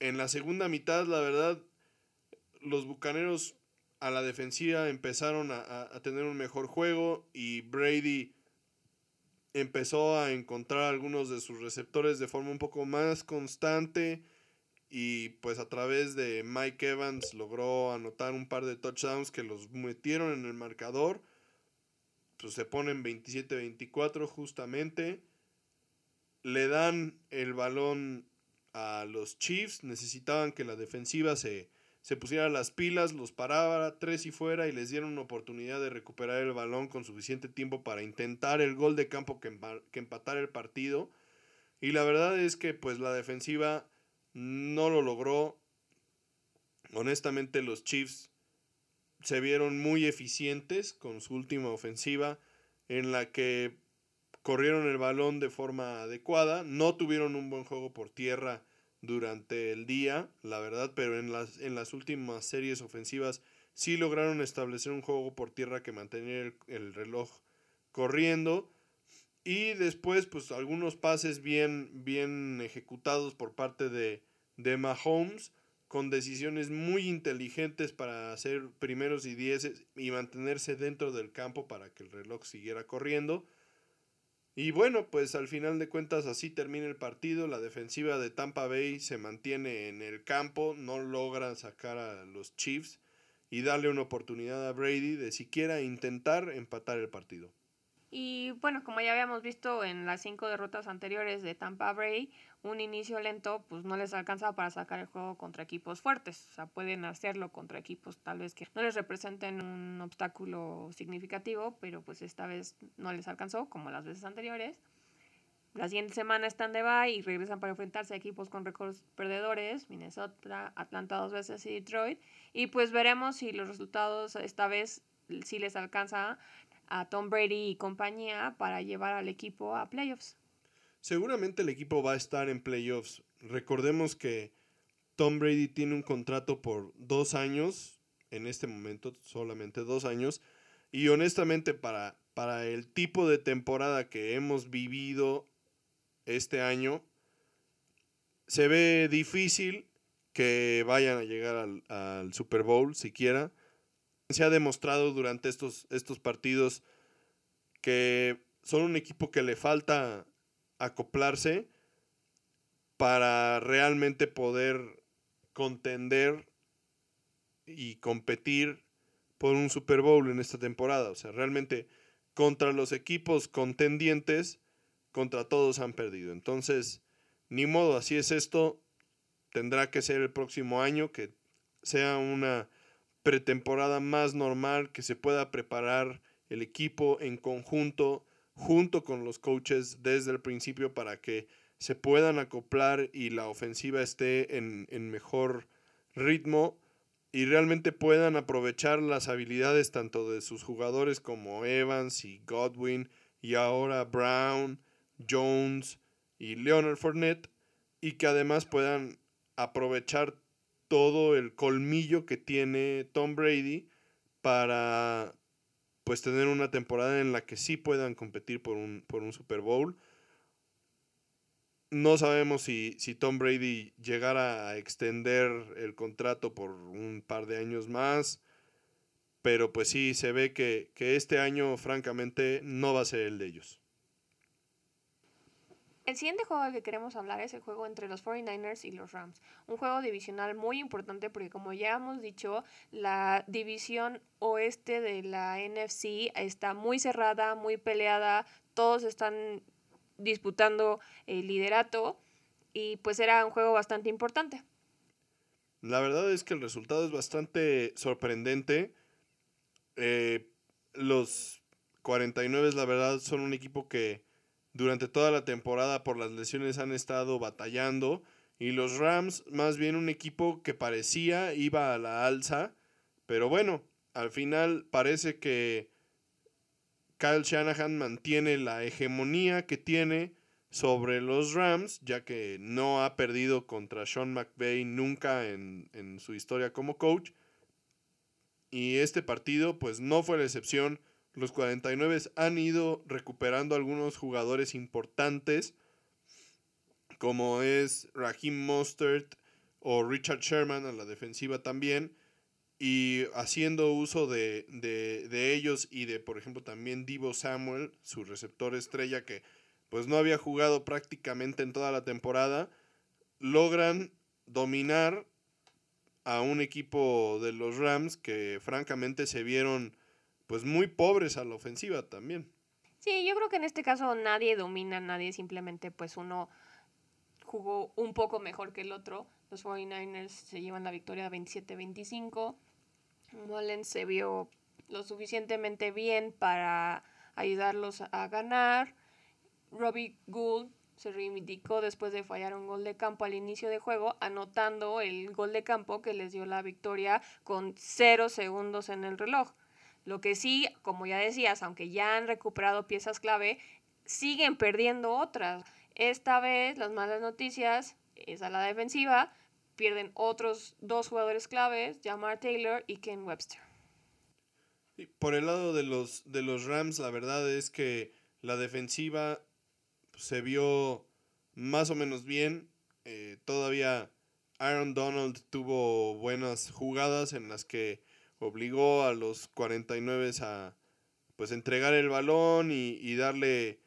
En la segunda mitad, la verdad, los Bucaneros a la defensiva empezaron a, tener un mejor juego y Brady empezó a encontrar algunos de sus receptores de forma un poco más constante y pues a través de Mike Evans logró anotar un par de touchdowns que los metieron en el marcador. Pues se ponen 27-24 justamente. Le dan el balón a los Chiefs. Necesitaban que la defensiva se, se pusiera las pilas, los paraba tres y fuera y les dieron una oportunidad de recuperar el balón con suficiente tiempo para intentar el gol de campo que, que empatara el partido. Y la verdad es que pues la defensiva no lo logró. Honestamente los Chiefs se vieron muy eficientes con su última ofensiva en la que corrieron el balón de forma adecuada, no tuvieron un buen juego por tierra durante el día, la verdad, pero en las, en las últimas series ofensivas sí lograron establecer un juego por tierra que mantenía el, el reloj corriendo. Y después, pues algunos pases bien, bien ejecutados por parte de, de Mahomes con decisiones muy inteligentes para hacer primeros y dieces y mantenerse dentro del campo para que el reloj siguiera corriendo. Y bueno, pues al final de cuentas así termina el partido. La defensiva de Tampa Bay se mantiene en el campo, no logra sacar a los Chiefs y darle una oportunidad a Brady de siquiera intentar empatar el partido. Y bueno, como ya habíamos visto en las cinco derrotas anteriores de Tampa Bay, un inicio lento pues no les alcanza para sacar el juego contra equipos fuertes. O sea, pueden hacerlo contra equipos tal vez que no les representen un obstáculo significativo, pero pues esta vez no les alcanzó como las veces anteriores. La siguiente semana están de bye y regresan para enfrentarse a equipos con récords perdedores, Minnesota, Atlanta dos veces y Detroit. Y pues veremos si los resultados esta vez sí les alcanza a Tom Brady y compañía para llevar al equipo a playoffs. Seguramente el equipo va a estar en playoffs. Recordemos que Tom Brady tiene un contrato por dos años, en este momento solamente dos años, y honestamente para, para el tipo de temporada que hemos vivido este año, se ve difícil que vayan a llegar al, al Super Bowl siquiera se ha demostrado durante estos, estos partidos que son un equipo que le falta acoplarse para realmente poder contender y competir por un Super Bowl en esta temporada. O sea, realmente contra los equipos contendientes, contra todos han perdido. Entonces, ni modo, así es esto. Tendrá que ser el próximo año, que sea una pretemporada más normal, que se pueda preparar el equipo en conjunto, junto con los coaches desde el principio para que se puedan acoplar y la ofensiva esté en, en mejor ritmo y realmente puedan aprovechar las habilidades tanto de sus jugadores como Evans y Godwin y ahora Brown, Jones y Leonard Fournette y que además puedan aprovechar todo el colmillo que tiene Tom Brady para pues tener una temporada en la que sí puedan competir por un, por un Super Bowl. No sabemos si, si Tom Brady llegara a extender el contrato por un par de años más, pero pues sí, se ve que, que este año francamente no va a ser el de ellos. El siguiente juego del que queremos hablar es el juego entre los 49ers y los Rams. Un juego divisional muy importante porque como ya hemos dicho, la división oeste de la NFC está muy cerrada, muy peleada, todos están disputando el liderato y pues era un juego bastante importante. La verdad es que el resultado es bastante sorprendente. Eh, los 49 la verdad son un equipo que durante toda la temporada por las lesiones han estado batallando y los Rams más bien un equipo que parecía iba a la alza, pero bueno, al final parece que Kyle Shanahan mantiene la hegemonía que tiene sobre los Rams, ya que no ha perdido contra Sean McVay nunca en, en su historia como coach. Y este partido pues no fue la excepción los 49 han ido recuperando algunos jugadores importantes, como es Raheem Mostert o Richard Sherman a la defensiva también, y haciendo uso de, de, ellos y de, por ejemplo, también Divo Samuel, su receptor estrella, que pues no había jugado prácticamente en toda la temporada, logran dominar a un equipo de los Rams que francamente se vieron pues muy pobres a la ofensiva también. Sí, yo creo que en este caso nadie domina, nadie simplemente pues uno jugó un poco mejor que el otro. Los 49ers se llevan la victoria 27-25. Mullens se vio lo suficientemente bien para ayudarlos a ganar. Robbie Gould se reivindicó después de fallar un gol de campo al inicio de juego, anotando el gol de campo que les dio la victoria con cero segundos en el reloj. Lo que sí, como ya decías, aunque ya han recuperado piezas clave, siguen perdiendo otras. Esta vez las malas noticias es a la defensiva, pierden otros dos jugadores claves, Jamar Taylor y Ken Webster. Por el lado de los, de los Rams, la verdad es que la defensiva se vio más o menos bien. Eh, todavía Aaron Donald tuvo buenas jugadas en las que obligó a los 49 a pues entregar el balón y, darle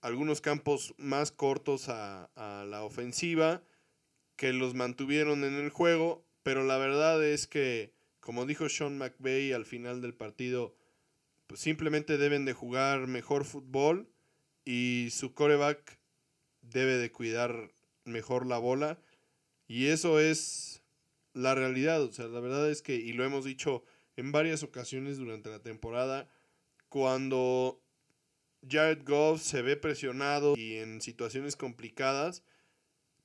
algunos campos más cortos a, a, la ofensiva que los mantuvieron en el juego, pero la verdad es que, como dijo Sean McVay al final del partido, pues simplemente deben de jugar mejor fútbol y su coreback debe de cuidar mejor la bola y eso es la realidad, o sea, la verdad es que, y lo hemos dicho en varias ocasiones durante la temporada, cuando Jared Goff se ve presionado y en situaciones complicadas,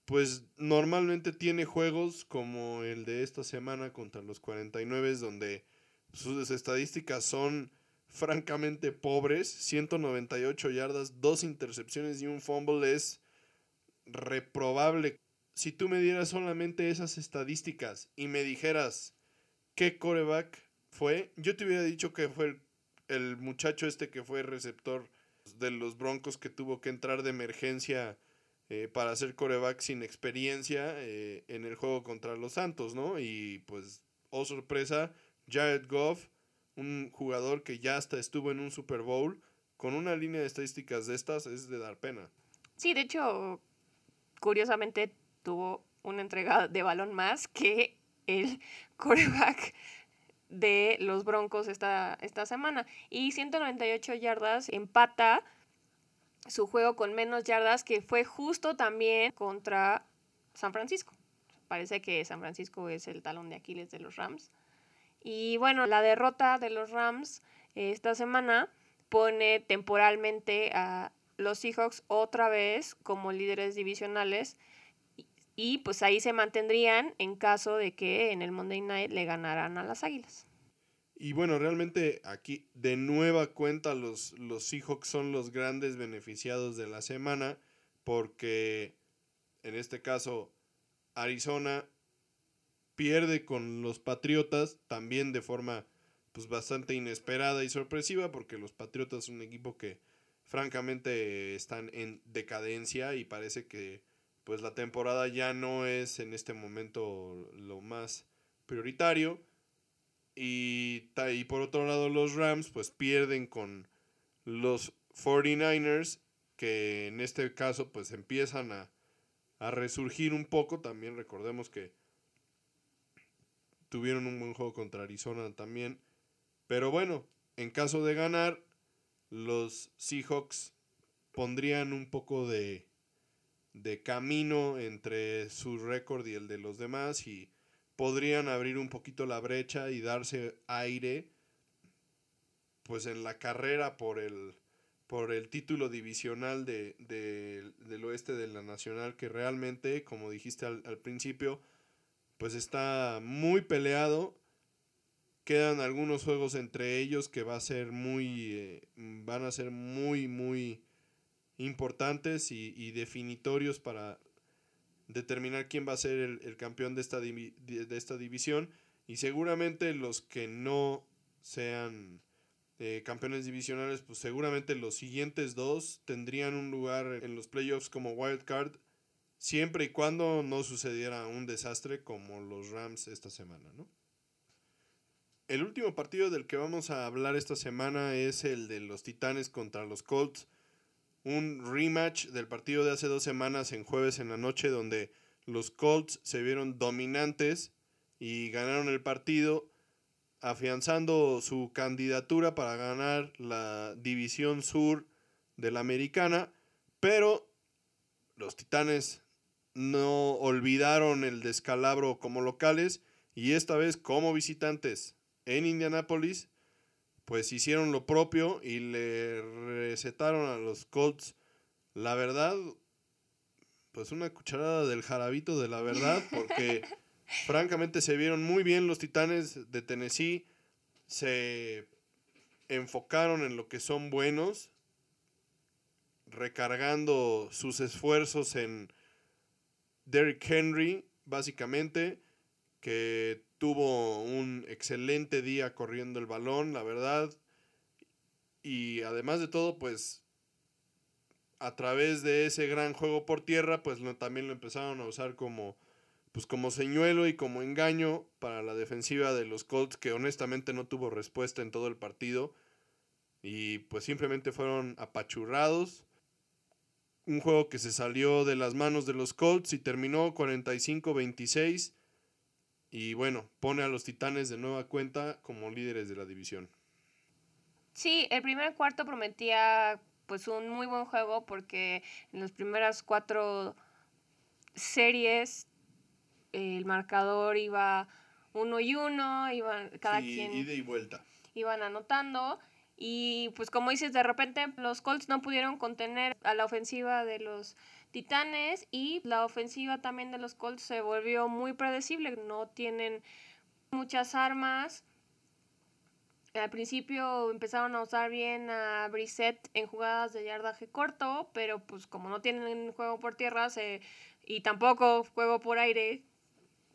pues normalmente tiene juegos como el de esta semana contra los 49 donde sus estadísticas son francamente pobres, 198 yardas, dos intercepciones y un fumble es reprobable. Si tú me dieras solamente esas estadísticas y me dijeras qué coreback fue, yo te hubiera dicho que fue el muchacho este que fue receptor de los Broncos que tuvo que entrar de emergencia eh, para hacer coreback sin experiencia eh, en el juego contra los Santos, ¿no? Y pues, oh sorpresa, Jared Goff, un jugador que ya hasta estuvo en un Super Bowl, con una línea de estadísticas de estas es de dar pena. Sí, de hecho, curiosamente tuvo una entrega de balón más que el coreback de los Broncos esta, esta semana. Y 198 yardas empata su juego con menos yardas que fue justo también contra San Francisco. Parece que San Francisco es el talón de Aquiles de los Rams. Y bueno, la derrota de los Rams esta semana pone temporalmente a los Seahawks otra vez como líderes divisionales y pues ahí se mantendrían en caso de que en el Monday Night le ganaran a las Águilas. Y bueno, realmente aquí de nueva cuenta los, los Seahawks son los grandes beneficiados de la semana porque en este caso Arizona pierde con los Patriotas también de forma pues bastante inesperada y sorpresiva porque los Patriotas son un equipo que francamente están en decadencia y parece que pues la temporada ya no es en este momento lo más prioritario. Y, y por otro lado los Rams pues pierden con los 49ers que en este caso pues empiezan a, a resurgir un poco. También recordemos que tuvieron un buen juego contra Arizona también. Pero bueno, en caso de ganar, los Seahawks pondrían un poco de, de camino entre su récord y el de los demás y podrían abrir un poquito la brecha y darse aire pues en la carrera por el por el título divisional de, del oeste de la nacional que realmente como dijiste al, principio pues está muy peleado. Quedan algunos juegos entre ellos que va a ser muy eh, van a ser muy muy importantes y, definitorios para determinar quién va a ser el, campeón de esta, de esta división y seguramente los que no sean eh, campeones divisionales, pues seguramente los siguientes dos tendrían un lugar en los playoffs como wild card siempre y cuando no sucediera un desastre como los Rams esta semana, ¿no? El último partido del que vamos a hablar esta semana es el de los Titanes contra los Colts un rematch del partido de hace dos semanas en jueves en la noche donde los Colts se vieron dominantes y ganaron el partido afianzando su candidatura para ganar la división sur de la americana, pero los Titanes no olvidaron el descalabro como locales y esta vez como visitantes en Indianápolis pues hicieron lo propio y le recetaron a los Colts la verdad, pues una cucharada del jarabito de la verdad, porque francamente se vieron muy bien los Titanes de Tennessee, se enfocaron en lo que son buenos, recargando sus esfuerzos en Derrick Henry, básicamente, que tuvo un excelente día corriendo el balón, la verdad. Y además de todo, pues a través de ese gran juego por tierra, pues también lo empezaron a usar como pues como señuelo y como engaño para la defensiva de los Colts que honestamente no tuvo respuesta en todo el partido y pues simplemente fueron apachurrados. Un juego que se salió de las manos de los Colts y terminó 45-26 y bueno, pone a los Titanes de nueva cuenta como líderes de la división. Sí, el primer cuarto prometía pues un muy buen juego porque en las primeras cuatro series el marcador iba uno y uno, iban cada quien ida y vuelta. iban anotando y pues como dices, de repente los Colts no pudieron contener a la ofensiva de los Titanes y la ofensiva también de los Colts se volvió muy predecible, no tienen muchas armas. Al principio empezaron a usar bien a Brissett en jugadas de yardaje corto, pero pues como no tienen juego por tierra se, y tampoco juego por aire,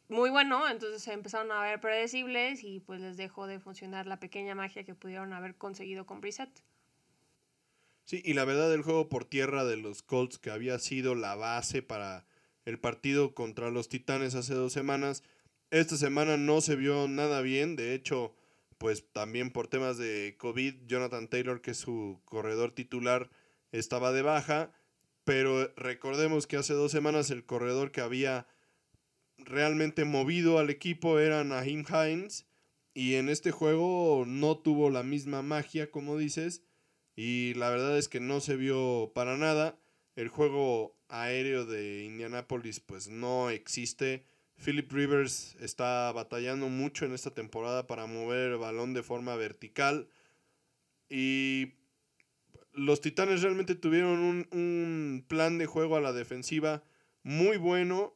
muy bueno, entonces se empezaron a ver predecibles y pues les dejó de funcionar la pequeña magia que pudieron haber conseguido con Brissett. Sí, y la verdad el juego por tierra de los Colts que había sido la base para el partido contra los Titanes hace dos semanas, esta semana no se vio nada bien, de hecho, pues también por temas de COVID, Jonathan Taylor, que es su corredor titular, estaba de baja, pero recordemos que hace dos semanas el corredor que había realmente movido al equipo era Naheem Hines. Y en este juego no tuvo la misma magia, como dices. Y la verdad es que no se vio para nada. El juego aéreo de Indianapolis pues no existe. Philip Rivers está batallando mucho en esta temporada para mover el balón de forma vertical. Y los Titanes realmente tuvieron un, un plan de juego a la defensiva muy bueno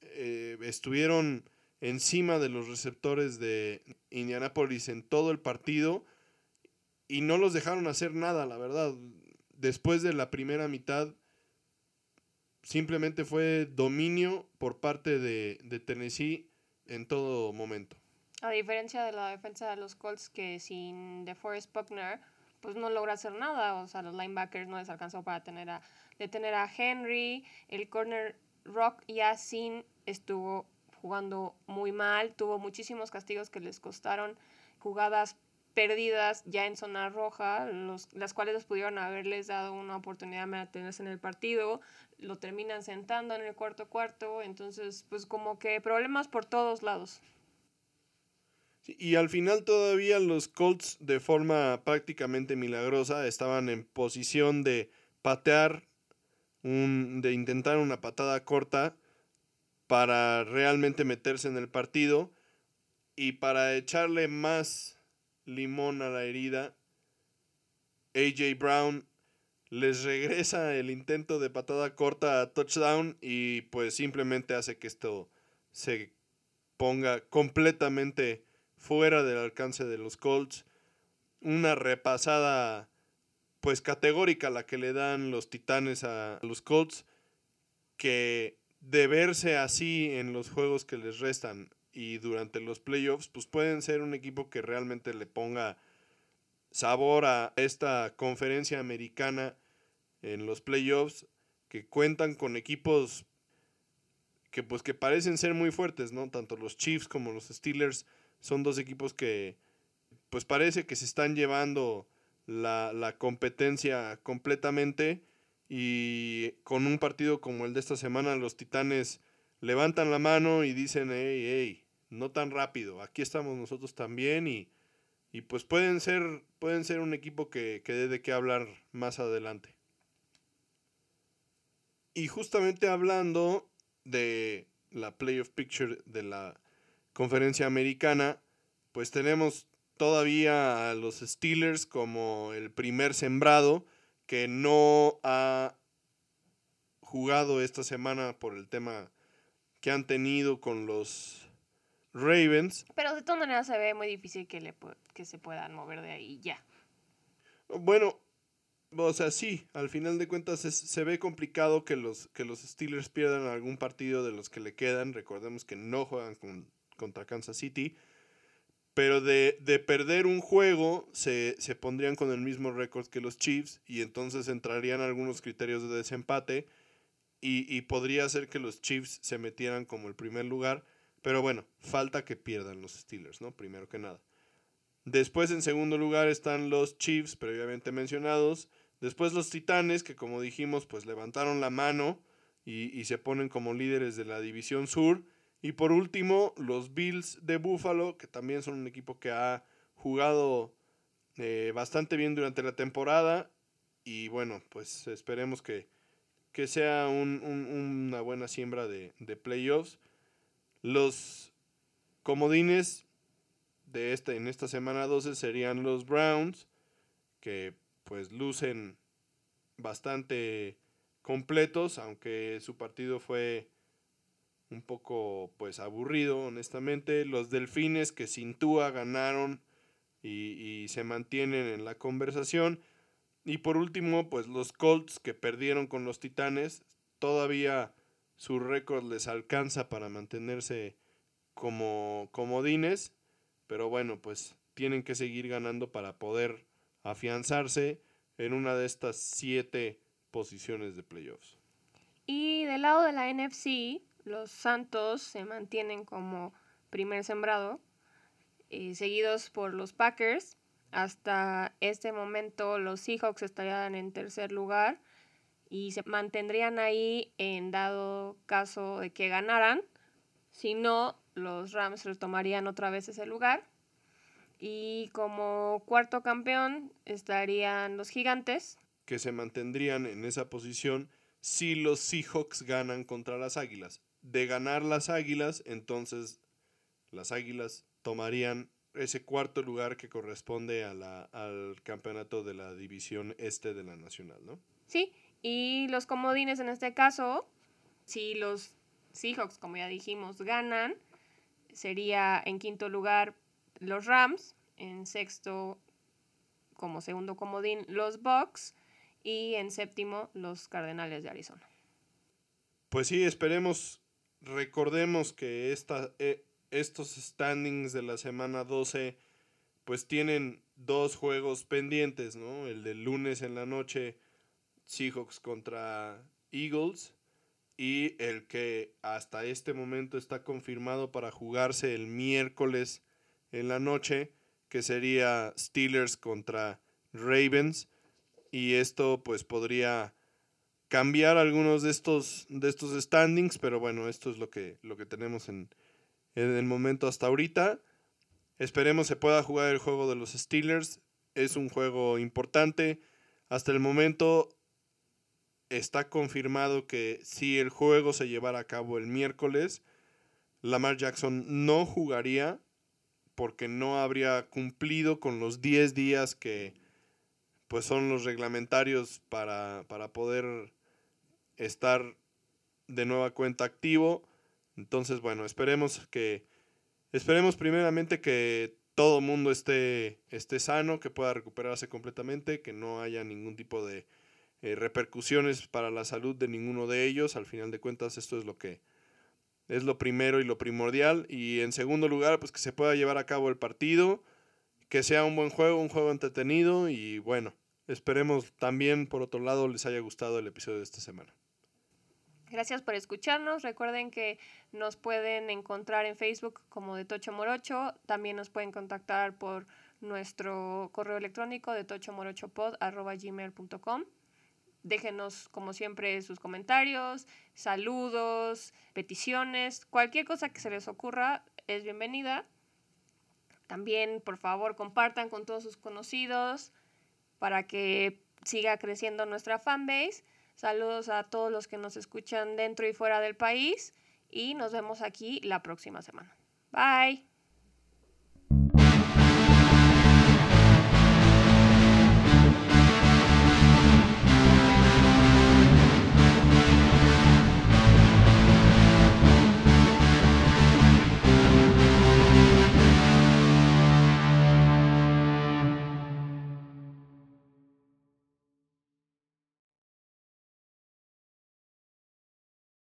eh, estuvieron encima de los receptores de Indianapolis en todo el partido y no los dejaron hacer nada, la verdad. Después de la primera mitad, simplemente fue dominio por parte de, de Tennessee en todo momento. A diferencia de la defensa de los Colts, que sin DeForest Buckner, pues no logra hacer nada. O sea, los linebackers no les alcanzó para tener a, detener a Henry. El corner Rock ya sin estuvo jugando muy mal, tuvo muchísimos castigos que les costaron jugadas perdidas ya en zona roja, los, las cuales les pudieron haberles dado una oportunidad de mantenerse en el partido, lo terminan sentando en el cuarto cuarto, entonces pues como que problemas por todos lados. y al final todavía los Colts de forma prácticamente milagrosa estaban en posición de patear, un, de intentar una patada corta para realmente meterse en el partido y para echarle más limón a la herida, AJ Brown les regresa el intento de patada corta a touchdown y pues simplemente hace que esto se ponga completamente fuera del alcance de los Colts. Una repasada pues categórica la que le dan los Titanes a los Colts que de verse así en los juegos que les restan y durante los playoffs, pues pueden ser un equipo que realmente le ponga sabor a esta conferencia americana en los playoffs, que cuentan con equipos que pues que parecen ser muy fuertes, ¿no? Tanto los Chiefs como los Steelers son dos equipos que pues parece que se están llevando la, la competencia completamente y con un partido como el de esta semana, los Titanes levantan la mano y dicen, hey, hey, no tan rápido, aquí estamos nosotros también y, y pues pueden ser, pueden ser un equipo que, que dé de qué hablar más adelante. Y justamente hablando de la playoff picture de la conferencia americana, pues tenemos todavía a los Steelers como el primer sembrado que no ha jugado esta semana por el tema que han tenido con los Ravens. Pero de todas maneras se ve muy difícil que, le, que se puedan mover de ahí ya. Bueno, o sea, sí, al final de cuentas se ve complicado que los, que los Steelers pierdan algún partido de los que le quedan. Recordemos que no juegan con, contra Kansas City. Pero de, perder un juego, se, pondrían con el mismo récord que los Chiefs y entonces entrarían algunos criterios de desempate y, podría ser que los Chiefs se metieran como el primer lugar. Pero bueno, falta que pierdan los Steelers, ¿no? Primero que nada. Después en segundo lugar están los Chiefs, previamente mencionados. Después los Titanes, que como dijimos, pues levantaron la mano y, y, se ponen como líderes de la División Sur. Y por último, los Bills de Buffalo, que también son un equipo que ha jugado eh, bastante bien durante la temporada. Y bueno, pues esperemos que, que sea una buena siembra de, de, playoffs. Los comodines de este, en esta semana 12 serían los Browns, que pues lucen bastante completos, aunque su partido fue un poco pues aburrido, honestamente. Los Delfines que sin Tua ganaron y, se mantienen en la conversación. Y por último, pues los Colts que perdieron con los Titanes, todavía su récord les alcanza para mantenerse como comodines, pero bueno, pues tienen que seguir ganando para poder afianzarse en una de estas siete posiciones de playoffs. Y del lado de la NFC, los Santos se mantienen como primer sembrado, eh, seguidos por los Packers. Hasta este momento los Seahawks estarían en tercer lugar y se mantendrían ahí en dado caso de que ganaran. Si no, los Rams retomarían otra vez ese lugar. Y como cuarto campeón estarían los Gigantes. Que se mantendrían en esa posición si los Seahawks ganan contra las Águilas de ganar las Águilas, entonces las Águilas tomarían ese cuarto lugar que corresponde a la, al campeonato de la división este de la nacional, ¿no? Sí, y los comodines en este caso, si los Seahawks, como ya dijimos, ganan, sería en quinto lugar los Rams, en sexto como segundo comodín los Bucks y en séptimo los Cardenales de Arizona. Pues sí, esperemos recordemos que esta, eh, estos standings de la semana 12 pues tienen dos juegos pendientes, ¿no? El del lunes en la noche, Seahawks contra Eagles, y el que hasta este momento está confirmado para jugarse el miércoles en la noche, que sería Steelers contra Ravens, y esto pues podría cambiar algunos de estos, de estos standings, pero bueno, esto es lo que, lo que tenemos en, en el momento hasta ahorita. Esperemos se pueda jugar el juego de los Steelers. Es un juego importante. Hasta el momento está confirmado que si el juego se llevara a cabo el miércoles, Lamar Jackson no jugaría porque no habría cumplido con los 10 días que pues son los reglamentarios para, para poder estar de nueva cuenta activo. Entonces, bueno, esperemos que esperemos primeramente que todo el mundo esté, esté sano, que pueda recuperarse completamente, que no haya ningún tipo de eh, repercusiones para la salud de ninguno de ellos. Al final de cuentas, esto es lo que es lo primero y lo primordial. Y en segundo lugar, pues que se pueda llevar a cabo el partido, que sea un buen juego, un juego entretenido y bueno, esperemos también por otro lado les haya gustado el episodio de esta semana. Gracias por escucharnos. Recuerden que nos pueden encontrar en Facebook como de Tocho Morocho. También nos pueden contactar por nuestro correo electrónico de tochomorochopod.gmail.com. Déjenos, como siempre, sus comentarios, saludos, peticiones, cualquier cosa que se les ocurra es bienvenida. También, por favor, compartan con todos sus conocidos para que siga creciendo nuestra fanbase. Saludos a todos los que nos escuchan dentro y fuera del país y nos vemos aquí la próxima semana. Bye.